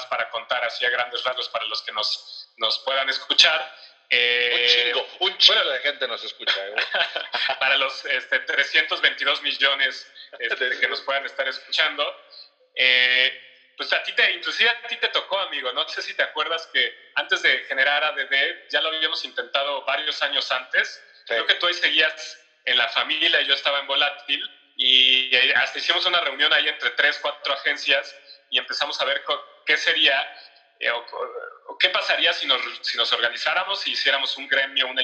más para contar así a grandes rasgos para los que nos, nos puedan escuchar. Eh, un chingo, un chingo de gente nos escucha. ¿eh? para los este, 322 millones este, que nos puedan estar escuchando. Eh, pues a ti te, inclusive a ti te tocó, amigo, no sé si te acuerdas que antes de generar ADD, ya lo habíamos intentado varios años antes, creo que tú ahí seguías en la familia, yo estaba en Volátil, y hasta hicimos una reunión ahí entre tres, cuatro agencias, y empezamos a ver qué sería, eh, o, qué pasaría si nos, si nos organizáramos y hiciéramos un gremio, una,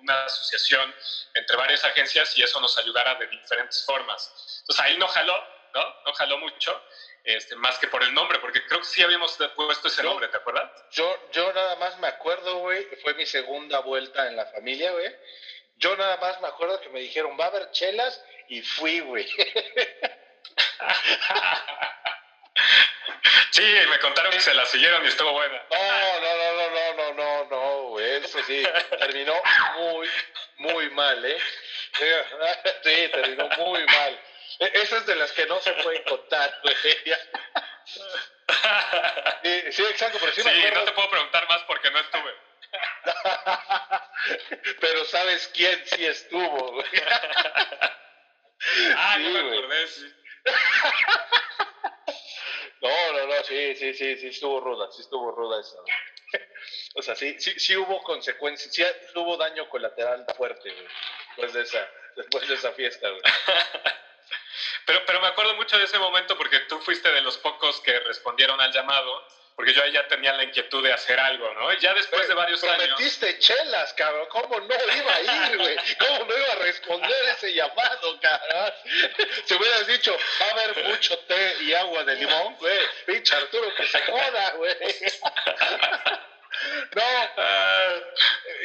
una asociación entre varias agencias, y eso nos ayudara de diferentes formas. Entonces ahí no jaló, ¿no? No jaló mucho. Este, más que por el nombre, porque creo que sí habíamos puesto ese nombre, ¿te acuerdas? Yo, yo nada más me acuerdo, güey, fue mi segunda vuelta en la familia, güey. Yo nada más me acuerdo que me dijeron, va a haber chelas, y fui, güey. sí, me contaron que se la siguieron y estuvo buena. No, no, no, no, no, no, no, no, eso sí, terminó muy, muy mal, ¿eh? Sí, terminó muy mal. E, esas de las que no se pueden contar, güey. Sí, exacto, pero sí, sí no te puedo preguntar más porque no estuve. pero sabes quién sí estuvo, güey. Ah, no me acordé, sí. Sí, sí, sí, sí estuvo ruda, sí estuvo ruda esa. O sea, sí, sí, sí hubo consecuencias, sí hubo daño colateral fuerte, después de esa, después de esa fiesta. Pero, pero me acuerdo mucho de ese momento porque tú fuiste de los pocos que respondieron al llamado, porque yo ahí ya tenía la inquietud de hacer algo, ¿no? Y ya después de varios años... Metiste chelas, cabrón, ¿cómo no iba a ir, güey? ¿Cómo no iba a responder ese llamado, cabrón? Si hubieras dicho, va a haber mucho té y agua de limón, güey, pinche Arturo, que se joda, güey. No, ah,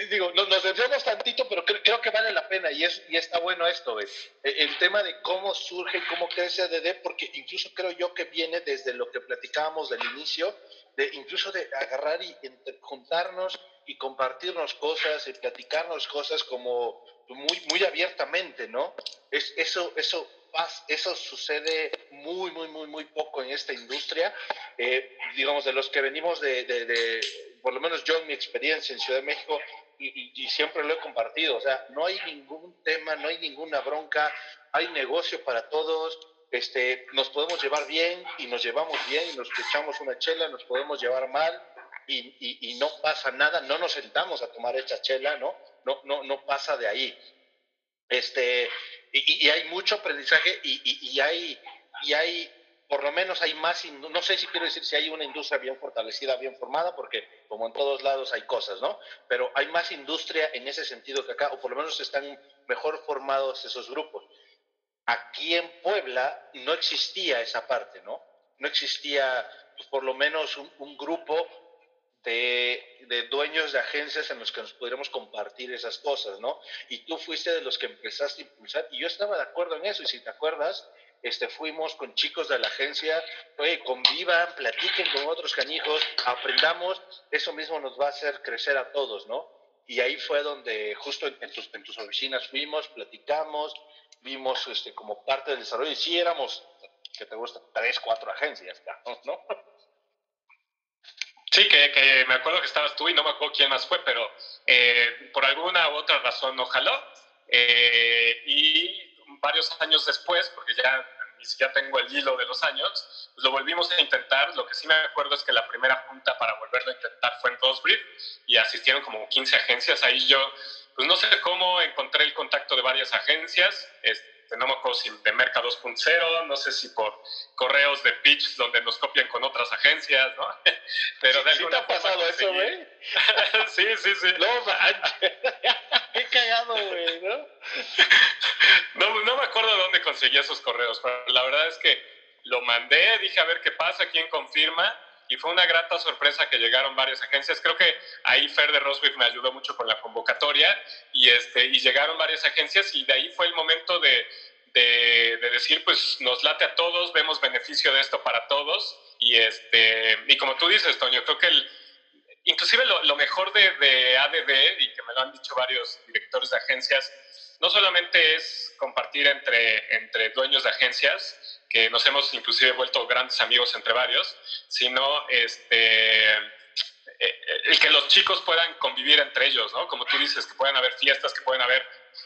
digo, nos, nos tantito, pero creo, que vale la pena y, es, y está bueno esto, e, El tema de cómo surge y cómo crece ADD, porque incluso creo yo que viene desde lo que platicábamos del inicio, de incluso de agarrar y juntarnos y compartirnos cosas y platicarnos cosas como muy, muy abiertamente, ¿no? Es, eso, eso eso sucede muy, muy, muy, muy poco en esta industria. Eh, digamos, de los que venimos de, por lo menos yo en mi experiencia en Ciudad de México, y, siempre lo he compartido, o sea, no hay ningún tema, no hay ninguna bronca, hay negocio para todos, este, nos podemos llevar bien y nos llevamos bien y nos echamos una chela, nos podemos llevar mal y, no pasa nada, no nos sentamos a tomar esa chela, ¿no? No, no, no pasa de ahí. Este, y, hay mucho aprendizaje y, hay, y hay por lo menos hay más, no sé si quiero decir si hay una industria bien fortalecida, bien formada, porque como en todos lados hay cosas, ¿no? Pero hay más industria en ese sentido que acá, o por lo menos están mejor formados esos grupos. Aquí en Puebla no existía esa parte, ¿no? No existía, pues, por lo menos, un, grupo de, dueños de agencias en los que nos pudiéramos compartir esas cosas, ¿no? Y tú fuiste de los que empezaste a impulsar, y yo estaba de acuerdo en eso, y si te acuerdas, este, fuimos con chicos de la agencia, oye, convivan, platiquen con otros canijos, aprendamos, eso mismo nos va a hacer crecer a todos, ¿no? Y ahí fue donde justo en, tus, en tus, oficinas fuimos, platicamos, vimos este, como parte del desarrollo, y sí éramos, que te gusta, tres, cuatro agencias, ¿no? Sí, que, que, me acuerdo que estabas tú y no me acuerdo quién más fue, pero eh, por alguna u otra razón no jaló. Eh, y varios años después, porque ya ni siquiera tengo el hilo de los años, pues lo volvimos a intentar. Lo que sí me acuerdo es que la primera junta para volverlo a intentar fue en Rosebreed y asistieron como 15 agencias. Ahí yo, pues no sé cómo encontré el contacto de varias agencias. Este, no me acuerdo si de Merca 2.0, no sé si por correos de pitch donde nos copian con otras agencias, ¿no? Pero de ¿Sí te ha pasado eso, güey? sí, sí, sí. No, Qué cagado, güey, ¿no? ¿no? No me acuerdo de dónde conseguí esos correos, pero la verdad es que lo mandé, dije a ver qué pasa, quién confirma, y fue una grata sorpresa que llegaron varias agencias. Creo que ahí Fer de Roswith me ayudó mucho con la convocatoria y, este, y llegaron varias agencias y de ahí fue el momento de, de, decir, pues nos late a todos, vemos beneficio de esto para todos y, este, y como tú dices, Toño, creo que el, inclusive lo, mejor de, de, ADD, y que me lo han dicho varios directores de agencias, no solamente es compartir entre, entre dueños de agencias, que nos hemos inclusive vuelto grandes amigos entre varios, sino este, el que los chicos puedan convivir entre ellos, ¿no? Como tú dices, que puedan haber fiestas, que puedan haber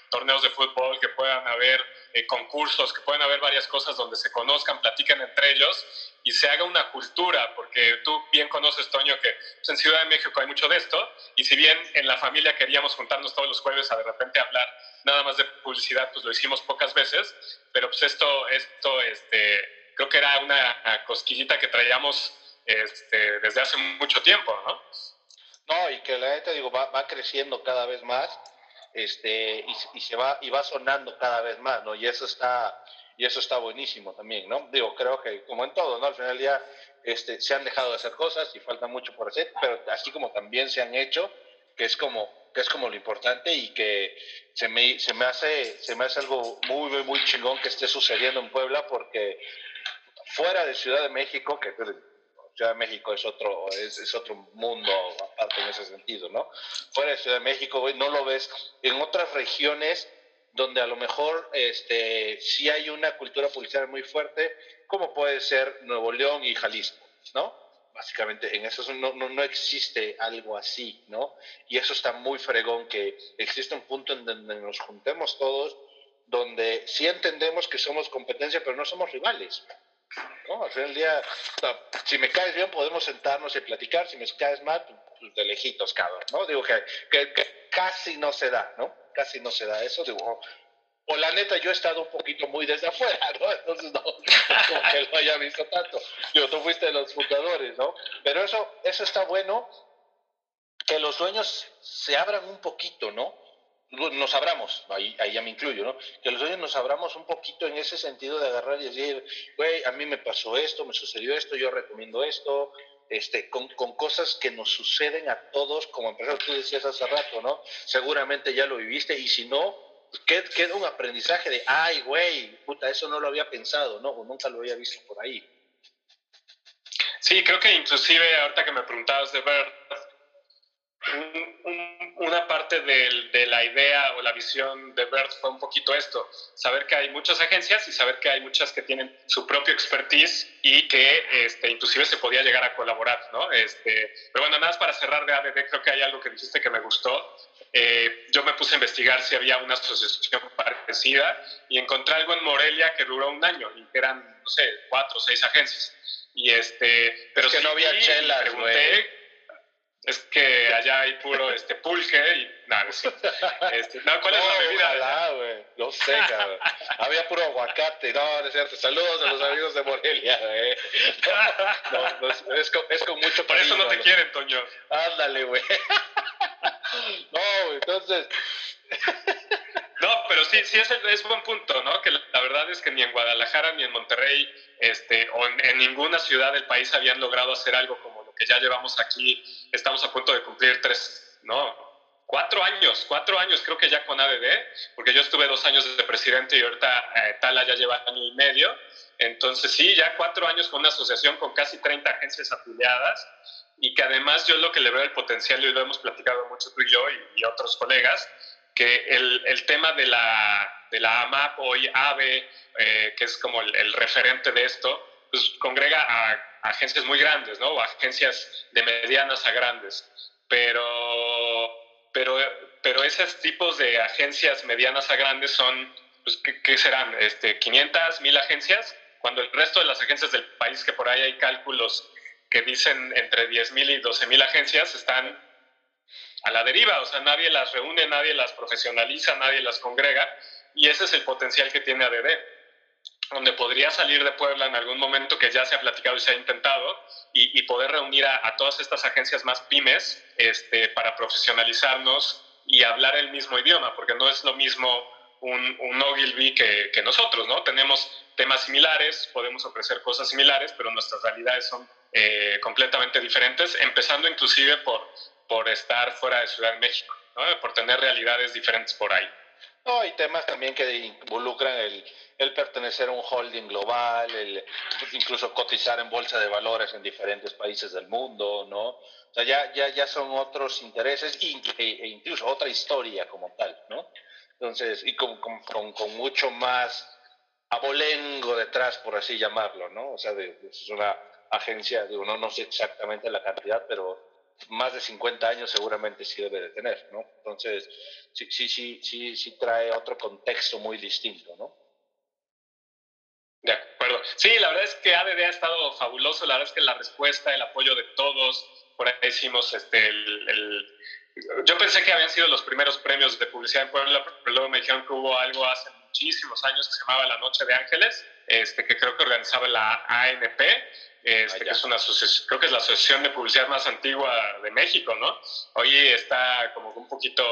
torneos de fútbol, que puedan haber eh, concursos, que puedan haber varias cosas donde se conozcan, platiquen entre ellos y se haga una cultura, porque tú bien conoces, Toño, que pues, en Ciudad de México hay mucho de esto, y si bien en la familia queríamos juntarnos todos los jueves a de repente hablar nada más de publicidad, pues lo hicimos pocas veces, pero pues esto, esto este, creo que era una cosquillita que traíamos este, desde hace mucho tiempo, ¿no? No, y que la gente, digo, va, va creciendo cada vez más este, y, y, se va, y va sonando cada vez más, ¿no? Y eso está, y eso está buenísimo también, ¿no? Digo, creo que como en todo, ¿no? Al final del día este, se han dejado de hacer cosas y falta mucho por hacer, pero así como también se han hecho, que es como, que es como lo importante y que se me, se me, hace, se me hace algo muy, muy, muy chingón que esté sucediendo en Puebla porque fuera de Ciudad de México, que Ciudad de México es otro, es, es, otro mundo aparte en ese sentido, ¿no? Fuera de Ciudad de México, no lo ves en otras regiones donde a lo mejor este, sí hay una cultura publicitaria muy fuerte, como puede ser Nuevo León y Jalisco, ¿no? Básicamente en eso no, no, no existe algo así, ¿no? Y eso está muy fregón, que existe un punto en donde nos juntemos todos, donde sí entendemos que somos competencia, pero no somos rivales. ¿No? Al final del día, si me caes bien, podemos sentarnos y platicar. Si me caes mal, pues de lejitos, cabrón, ¿no? Digo que, que, casi no se da, ¿no? Casi no se da eso. Digo, o la neta, yo he estado un poquito muy desde afuera, ¿no? Entonces, no, como que lo haya visto tanto. Digo, tú fuiste de los fundadores, ¿no? Pero eso, eso está bueno, que los dueños se abran un poquito, ¿no? Nos abramos, ahí, ahí ya me incluyo, ¿no? Que los dueños nos abramos un poquito en ese sentido de agarrar y decir, güey, a mí me pasó esto, me sucedió esto, yo recomiendo esto, este, con, con, cosas que nos suceden a todos como empresarios, tú decías hace rato, ¿no? Seguramente ya lo viviste y si no, queda un aprendizaje de, ay, güey, puta, eso no lo había pensado, ¿no? O nunca lo había visto por ahí. Sí, creo que inclusive ahorita que me preguntabas de ver una parte de, la idea o la visión de Bert fue un poquito esto, saber que hay muchas agencias y saber que hay muchas que tienen su propio expertise y que este, inclusive se podía llegar a colaborar, ¿no? Este, pero bueno, nada más para cerrar de ADD, creo que hay algo que dijiste que me gustó. Eh, yo me puse a investigar si había una asociación parecida y encontré algo en Morelia que duró un año y que eran, no sé, cuatro o seis agencias. Y este, pero es que no había chelas, pregunté, es que allá hay puro este, pulque y nada, sí. este, no, ¿cuál es la bebida? Ojalá, güey. No sé, cabrón. Había puro aguacate. No, no es cierto. Saludos a los amigos de Morelia, güey. No, no, es, con, es, con, mucho Por eso no te quieren, Toño. Ándale, güey. No, güey, entonces... No, pero sí, sí es, es buen punto, ¿no? Que la, la, verdad es que ni en Guadalajara ni en Monterrey este, o en, en ninguna ciudad del país habían logrado hacer algo como que ya llevamos aquí, estamos a punto de cumplir tres, no, cuatro años, cuatro años creo que ya con ADD, porque yo estuve dos años de presidente y ahorita eh, Tala ya lleva año y medio. Entonces sí, ya cuatro años con una asociación con casi 30 agencias afiliadas y que además yo lo que le veo el potencial, y lo hemos platicado mucho tú y yo y, otros colegas, que el, el, tema de la, de la AMAP, hoy AVE, eh, que es como el, el referente de esto, pues congrega a agencias muy grandes, ¿no? O agencias de medianas a grandes. Pero, pero, pero esos tipos de agencias medianas a grandes son, pues, ¿qué, serán? Este, ¿500, 1000 agencias? Cuando el resto de las agencias del país, que por ahí hay cálculos que dicen entre 10.000 y 12.000 agencias, están a la deriva, o sea, nadie las reúne, nadie las profesionaliza, nadie las congrega, y ese es el potencial que tiene ADD donde podría salir de Puebla en algún momento que ya se ha platicado y se ha intentado y, poder reunir a, todas estas agencias más pymes este, para profesionalizarnos y hablar el mismo idioma, porque no es lo mismo un, un Ogilvy que, que, nosotros, ¿no? Tenemos temas similares, podemos ofrecer cosas similares, pero nuestras realidades son eh, completamente diferentes, empezando inclusive por, por estar fuera de Ciudad de México, ¿no? por tener realidades diferentes por ahí. No, hay temas también que involucran el, el pertenecer a un holding global, el incluso cotizar en bolsa de valores en diferentes países del mundo, ¿no? O sea, ya, ya, ya son otros intereses e, e incluso otra historia como tal, ¿no? Entonces, y con, con, con mucho más abolengo detrás, por así llamarlo, ¿no? O sea, de, es una agencia, digo, no, no sé exactamente la cantidad, pero más de 50 años seguramente sí debe de tener, ¿no? Entonces, sí, sí, sí, sí, sí trae otro contexto muy distinto, ¿no? De acuerdo. Sí, la verdad es que ADD ha estado fabuloso, la verdad es que la respuesta, el apoyo de todos, por ahí hicimos este, el, yo pensé que habían sido los primeros premios de publicidad en Puebla, pero luego me dijeron que hubo algo hace muchísimos años que se llamaba La Noche de Ángeles, este, que creo que organizaba la ANP, este, que es una creo que es la asociación de publicidad más antigua de México, ¿no? Hoy está como un poquito,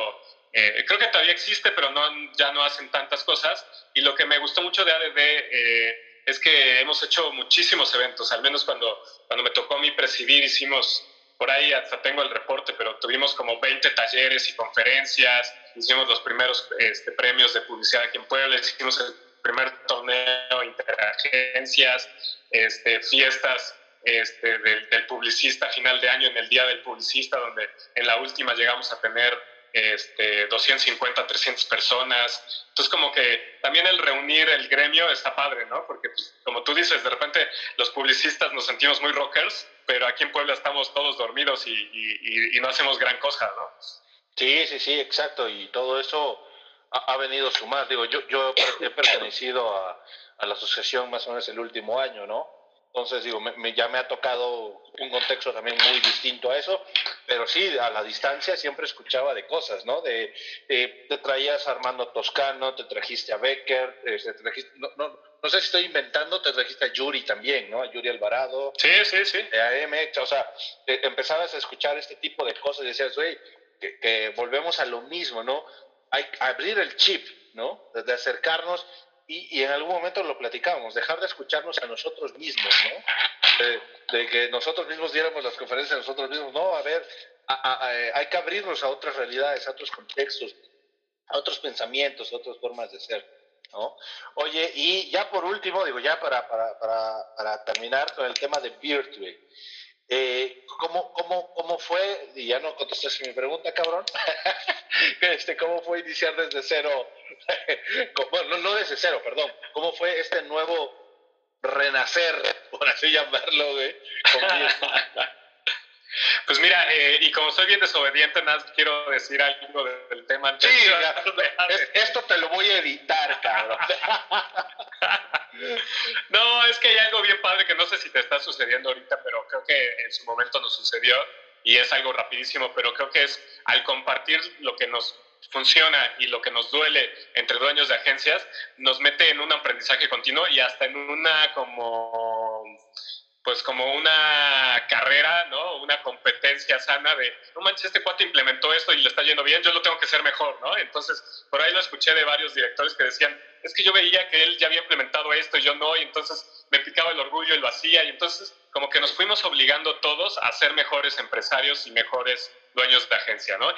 eh, creo que todavía existe, pero no, ya no hacen tantas cosas. Y lo que me gustó mucho de ADD eh, es que hemos hecho muchísimos eventos, al menos cuando, cuando me tocó a mí presidir, hicimos por ahí hasta tengo el reporte, pero tuvimos como 20 talleres y conferencias, hicimos los primeros este, premios de publicidad aquí en Puebla, hicimos el primer torneo interagencias, este, fiestas este, del, publicista final de año en el Día del Publicista, donde en la última llegamos a tener este, 250, 300 personas. Entonces, como que también el reunir el gremio está padre, ¿no? Porque, pues, como tú dices, de repente los publicistas nos sentimos muy rockers, pero aquí en Puebla estamos todos dormidos y, y, no hacemos gran cosa, ¿no? Sí, sí, sí, exacto. Y todo eso ha, venido a sumar. Digo, yo, yo he pertenecido a, a, la asociación más o menos el último año, ¿no? Entonces, digo, me, ya me ha tocado un contexto también muy distinto a eso, pero sí, a la distancia siempre escuchaba de cosas, ¿no? De, te traías a Armando Toscano, te trajiste a Becker, eh, te trajiste, no, no, no, sé si estoy inventando, te trajiste a Yuri también, ¿no? A Yuri Alvarado. Sí, sí, sí. De AM, o sea, empezabas a escuchar este tipo de cosas y decías, güey, que, que volvemos a lo mismo, ¿no? hay que abrir el chip, ¿no? De acercarnos y, y, en algún momento lo platicábamos, dejar de escucharnos a nosotros mismos, ¿no? De, que nosotros mismos diéramos las conferencias a nosotros mismos, no, a ver, hay que abrirnos a otras realidades, a otros contextos, a otros pensamientos, a otras formas de ser, ¿no? Oye, y ya por último, digo, ya para, para, para, para terminar con el tema de Virtue, eh, ¿cómo, cómo, ¿Cómo fue? Y ya no contestaste mi pregunta, cabrón. este, ¿Cómo fue iniciar desde cero? bueno, no, desde cero, perdón. ¿Cómo fue este nuevo renacer, por así llamarlo, güey? Pues mira, eh, y como soy bien desobediente, nada quiero decir algo del tema. Sí, esto te lo voy a editar, cabrón. no, es que hay algo bien padre que no sé si te está sucediendo ahorita, pero en su momento nos sucedió y es algo rapidísimo, pero creo que es al compartir lo que nos funciona y lo que nos duele entre dueños de agencias, nos mete en un aprendizaje continuo y hasta en una como pues como una carrera, ¿no? Una competencia sana de, no manches, este cuate implementó esto y le está yendo bien, yo lo tengo que hacer mejor, ¿no? Entonces, por ahí lo escuché de varios directores que decían, es que yo veía que él ya había implementado esto y yo no, y entonces me picaba el orgullo y lo hacía, y entonces como que nos fuimos obligando todos a ser mejores empresarios y mejores dueños de agencia, ¿no?